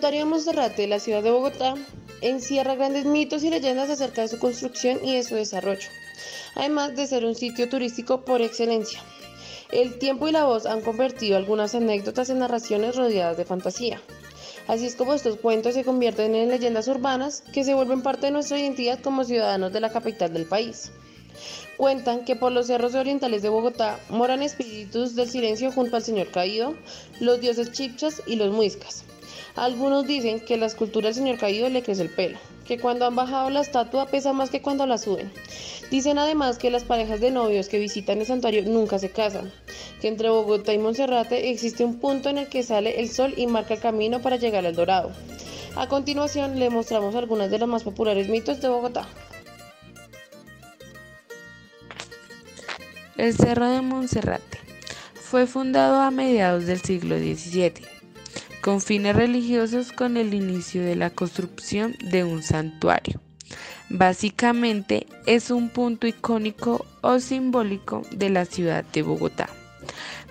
santuario de la ciudad de Bogotá, encierra grandes mitos y leyendas acerca de su construcción y de su desarrollo, además de ser un sitio turístico por excelencia. El tiempo y la voz han convertido algunas anécdotas en narraciones rodeadas de fantasía. Así es como estos cuentos se convierten en leyendas urbanas que se vuelven parte de nuestra identidad como ciudadanos de la capital del país. Cuentan que por los cerros orientales de Bogotá moran espíritus del silencio junto al Señor Caído, los dioses chipchas y los muiscas. Algunos dicen que la escultura del Señor Caído le crece el pelo, que cuando han bajado la estatua pesa más que cuando la suben. Dicen además que las parejas de novios que visitan el santuario nunca se casan, que entre Bogotá y Monserrate existe un punto en el que sale el sol y marca el camino para llegar al Dorado. A continuación le mostramos algunas de los más populares mitos de Bogotá. El Cerro de Monserrate fue fundado a mediados del siglo XVII con fines religiosos con el inicio de la construcción de un santuario. Básicamente es un punto icónico o simbólico de la ciudad de Bogotá.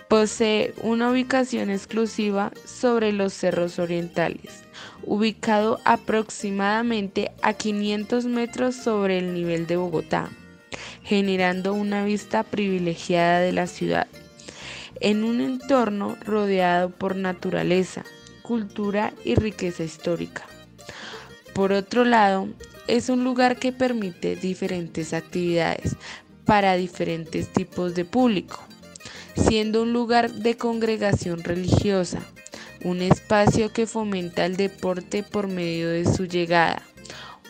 Posee una ubicación exclusiva sobre los cerros orientales, ubicado aproximadamente a 500 metros sobre el nivel de Bogotá generando una vista privilegiada de la ciudad, en un entorno rodeado por naturaleza, cultura y riqueza histórica. Por otro lado, es un lugar que permite diferentes actividades para diferentes tipos de público, siendo un lugar de congregación religiosa, un espacio que fomenta el deporte por medio de su llegada,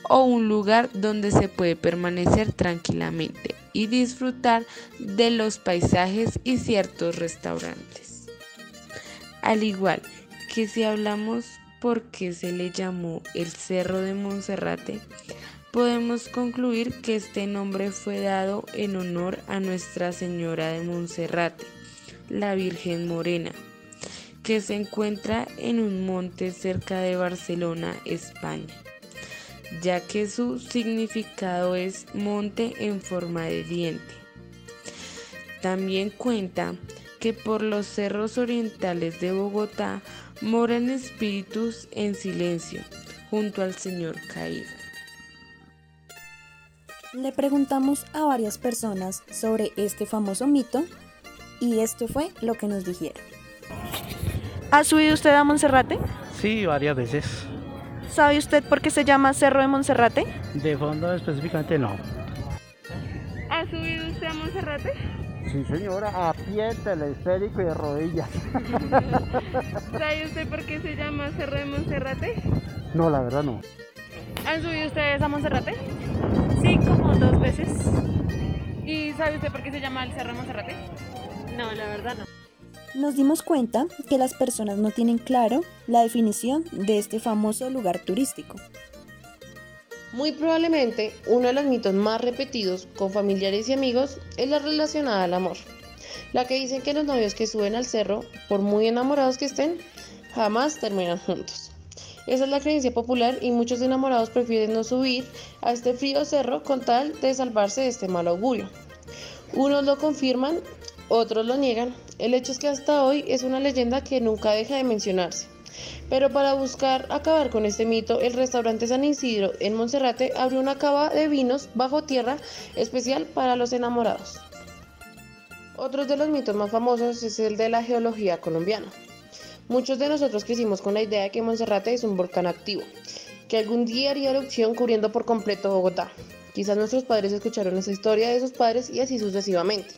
o un lugar donde se puede permanecer tranquilamente y disfrutar de los paisajes y ciertos restaurantes. Al igual que si hablamos por qué se le llamó el Cerro de Monserrate, podemos concluir que este nombre fue dado en honor a Nuestra Señora de Monserrate, la Virgen Morena, que se encuentra en un monte cerca de Barcelona, España ya que su significado es monte en forma de diente. También cuenta que por los cerros orientales de Bogotá moran espíritus en silencio junto al Señor caído. Le preguntamos a varias personas sobre este famoso mito y esto fue lo que nos dijeron. ¿Ha subido usted a Monserrate? Sí, varias veces. ¿Sabe usted por qué se llama Cerro de Monserrate? De fondo específicamente no. ¿Ha subido usted a Monserrate? Sí, señora, a pie, teleférico y de rodillas. ¿Sabe usted por qué se llama Cerro de Monserrate? No, la verdad no. ¿Han subido ustedes a Monserrate? Sí, como dos veces. ¿Y sabe usted por qué se llama el Cerro de Monserrate? No, la verdad no nos dimos cuenta que las personas no tienen claro la definición de este famoso lugar turístico. Muy probablemente uno de los mitos más repetidos con familiares y amigos es la relacionada al amor. La que dicen que los novios que suben al cerro, por muy enamorados que estén, jamás terminan juntos. Esa es la creencia popular y muchos enamorados prefieren no subir a este frío cerro con tal de salvarse de este mal augurio. Unos lo confirman otros lo niegan. El hecho es que hasta hoy es una leyenda que nunca deja de mencionarse. Pero para buscar acabar con este mito, el restaurante San Isidro en Monserrate abrió una cava de vinos bajo tierra especial para los enamorados. Otro de los mitos más famosos es el de la geología colombiana. Muchos de nosotros crecimos con la idea de que Monserrate es un volcán activo, que algún día haría erupción cubriendo por completo Bogotá. Quizás nuestros padres escucharon esa historia de sus padres y así sucesivamente.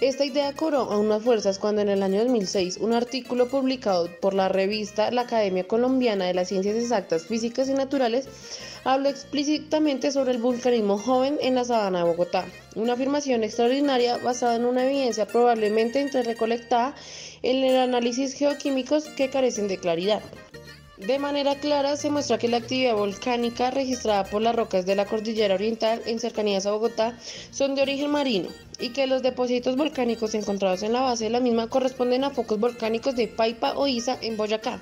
Esta idea cobró unas fuerzas cuando en el año 2006 un artículo publicado por la revista La Academia Colombiana de las Ciencias Exactas, Físicas y Naturales habló explícitamente sobre el vulcanismo joven en la sabana de Bogotá, una afirmación extraordinaria basada en una evidencia probablemente entre recolectada en el análisis geoquímicos que carecen de claridad. De manera clara se muestra que la actividad volcánica registrada por las rocas de la cordillera oriental en cercanías a Bogotá son de origen marino y que los depósitos volcánicos encontrados en la base de la misma corresponden a focos volcánicos de Paipa o Isa en Boyacá.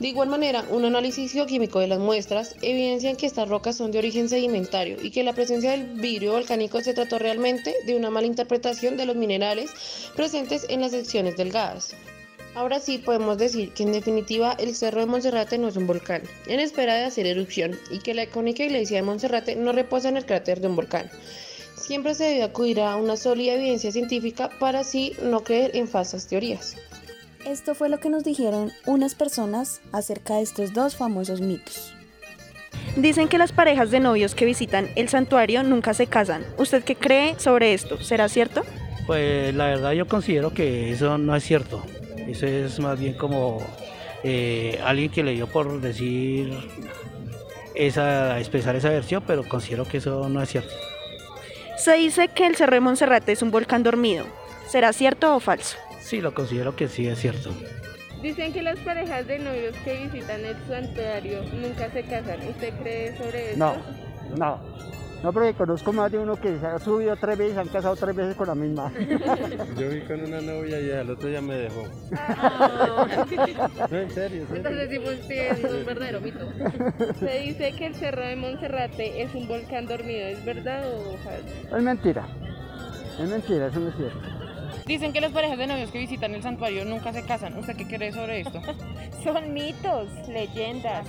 De igual manera, un análisis geoquímico de las muestras evidencia que estas rocas son de origen sedimentario y que la presencia del vidrio volcánico se trató realmente de una mala interpretación de los minerales presentes en las secciones delgadas. Ahora sí podemos decir que en definitiva el Cerro de Monserrate no es un volcán, en espera de hacer erupción, y que la icónica iglesia de Monserrate no reposa en el cráter de un volcán. Siempre se debe acudir a una sólida evidencia científica para así no creer en falsas teorías. Esto fue lo que nos dijeron unas personas acerca de estos dos famosos mitos. Dicen que las parejas de novios que visitan el santuario nunca se casan. ¿Usted qué cree sobre esto? ¿Será cierto? Pues la verdad yo considero que eso no es cierto. Eso es más bien como eh, alguien que le dio por decir esa, expresar esa versión, pero considero que eso no es cierto. Se dice que el Cerro de Monserrate es un volcán dormido. ¿Será cierto o falso? Sí, lo considero que sí es cierto. Dicen que las parejas de novios que visitan el santuario nunca se casan. ¿Usted cree sobre eso? No, no. No, porque conozco más de uno que se ha subido tres veces y se han casado tres veces con la misma. Yo vi con una novia y al otro ya me dejó. No, en serio, en serio. Entonces decimos que es un verdadero mito. Se dice que el Cerro de Monserrate es un volcán dormido. ¿Es verdad o falso? Es mentira. Es mentira, eso no es cierto. Dicen que las parejas de novios que visitan el santuario nunca se casan. ¿Usted qué cree sobre esto? Son mitos, leyendas.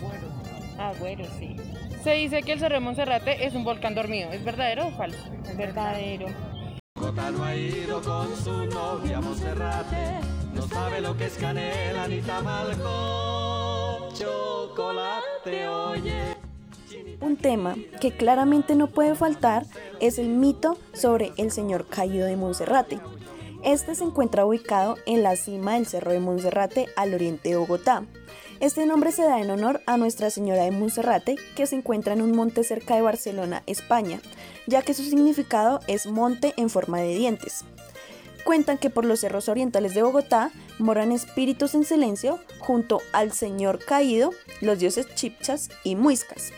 Agüeros, sí. Se dice que el Cerro de Monserrate es un volcán dormido. ¿Es verdadero o falso? Verdadero. no ha ido con su novia Monserrate, no sabe lo que es canela ni tamal con chocolate, oye. Un tema que claramente no puede faltar es el mito sobre el señor caído de Monserrate. Este se encuentra ubicado en la cima del Cerro de Monserrate al oriente de Bogotá. Este nombre se da en honor a Nuestra Señora de Monserrate, que se encuentra en un monte cerca de Barcelona, España, ya que su significado es monte en forma de dientes. Cuentan que por los cerros orientales de Bogotá moran espíritus en silencio junto al Señor Caído, los dioses chipchas y muiscas.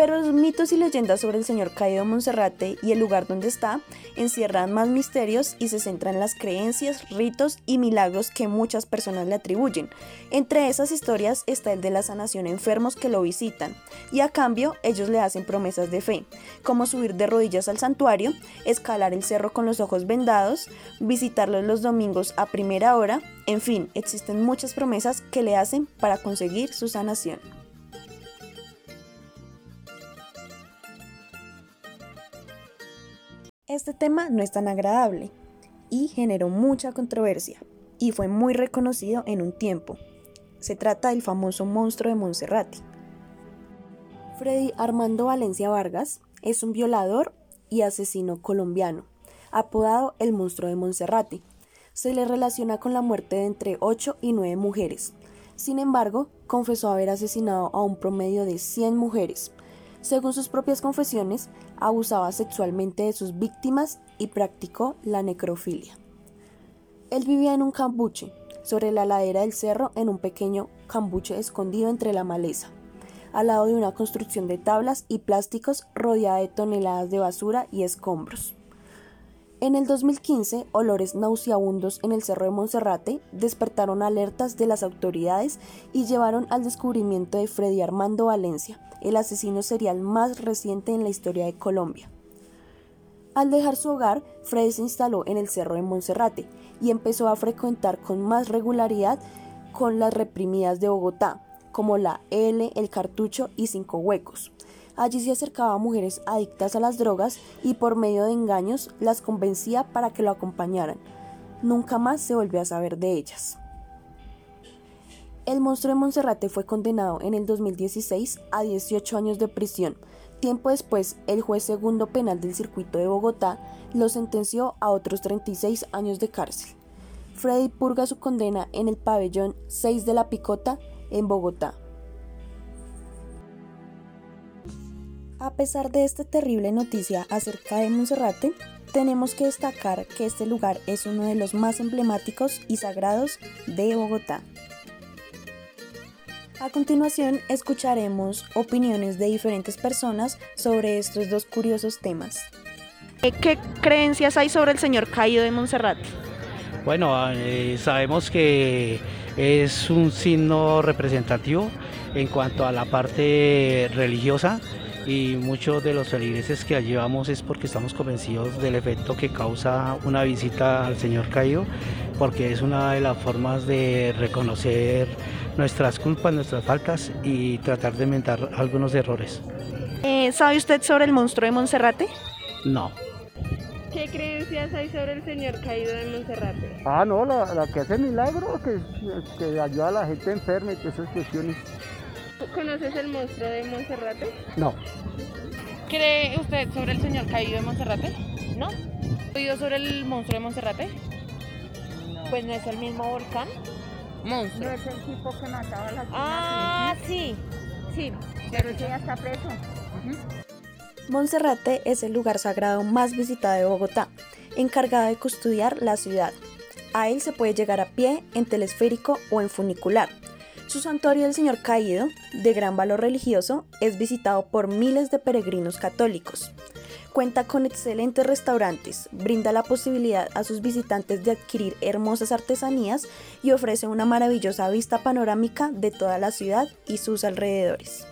Pero los mitos y leyendas sobre el señor caído Monserrate y el lugar donde está encierran más misterios y se centran en las creencias, ritos y milagros que muchas personas le atribuyen. Entre esas historias está el de la sanación a enfermos que lo visitan y a cambio ellos le hacen promesas de fe, como subir de rodillas al santuario, escalar el cerro con los ojos vendados, visitarlo los domingos a primera hora, en fin, existen muchas promesas que le hacen para conseguir su sanación. Este tema no es tan agradable y generó mucha controversia y fue muy reconocido en un tiempo. Se trata del famoso monstruo de Monserrate. Freddy Armando Valencia Vargas es un violador y asesino colombiano, apodado el monstruo de Monserrate. Se le relaciona con la muerte de entre 8 y 9 mujeres. Sin embargo, confesó haber asesinado a un promedio de 100 mujeres, según sus propias confesiones, abusaba sexualmente de sus víctimas y practicó la necrofilia. Él vivía en un cambuche, sobre la ladera del cerro en un pequeño cambuche escondido entre la maleza, al lado de una construcción de tablas y plásticos rodeada de toneladas de basura y escombros. En el 2015, olores nauseabundos en el Cerro de Monserrate despertaron alertas de las autoridades y llevaron al descubrimiento de Freddy Armando Valencia, el asesino serial más reciente en la historia de Colombia. Al dejar su hogar, Freddy se instaló en el Cerro de Monserrate y empezó a frecuentar con más regularidad con las reprimidas de Bogotá, como la L, el Cartucho y Cinco Huecos. Allí se acercaba a mujeres adictas a las drogas y por medio de engaños las convencía para que lo acompañaran. Nunca más se volvió a saber de ellas. El monstruo de Monserrate fue condenado en el 2016 a 18 años de prisión. Tiempo después, el juez segundo penal del circuito de Bogotá lo sentenció a otros 36 años de cárcel. Freddy purga su condena en el pabellón 6 de la Picota, en Bogotá. A pesar de esta terrible noticia acerca de Monserrate, tenemos que destacar que este lugar es uno de los más emblemáticos y sagrados de Bogotá. A continuación escucharemos opiniones de diferentes personas sobre estos dos curiosos temas. ¿Qué creencias hay sobre el señor caído de Monserrate? Bueno, eh, sabemos que es un signo representativo en cuanto a la parte religiosa y muchos de los feligreses que allí vamos es porque estamos convencidos del efecto que causa una visita al Señor caído, porque es una de las formas de reconocer nuestras culpas, nuestras faltas y tratar de inventar algunos errores. Eh, ¿Sabe usted sobre el monstruo de Monserrate? No. ¿Qué creencias hay sobre el señor caído de Monserrate? Ah, no, la, la que hace milagros, que, que ayuda a la gente enferma y todas esas cuestiones. ¿Conoces el monstruo de Monserrate? No. ¿Cree usted sobre el señor caído de Monserrate? No. ¿Ha oído sobre el monstruo de Monserrate? Pues no es el mismo volcán. Monstruo. es el tipo que mataba a las Ah, sí. Sí. Pero ese ya está preso. Monserrate es el lugar sagrado más visitado de Bogotá, encargado de custodiar la ciudad. A él se puede llegar a pie, en telesférico o en funicular. Su santuario del Señor Caído, de gran valor religioso, es visitado por miles de peregrinos católicos. Cuenta con excelentes restaurantes, brinda la posibilidad a sus visitantes de adquirir hermosas artesanías y ofrece una maravillosa vista panorámica de toda la ciudad y sus alrededores.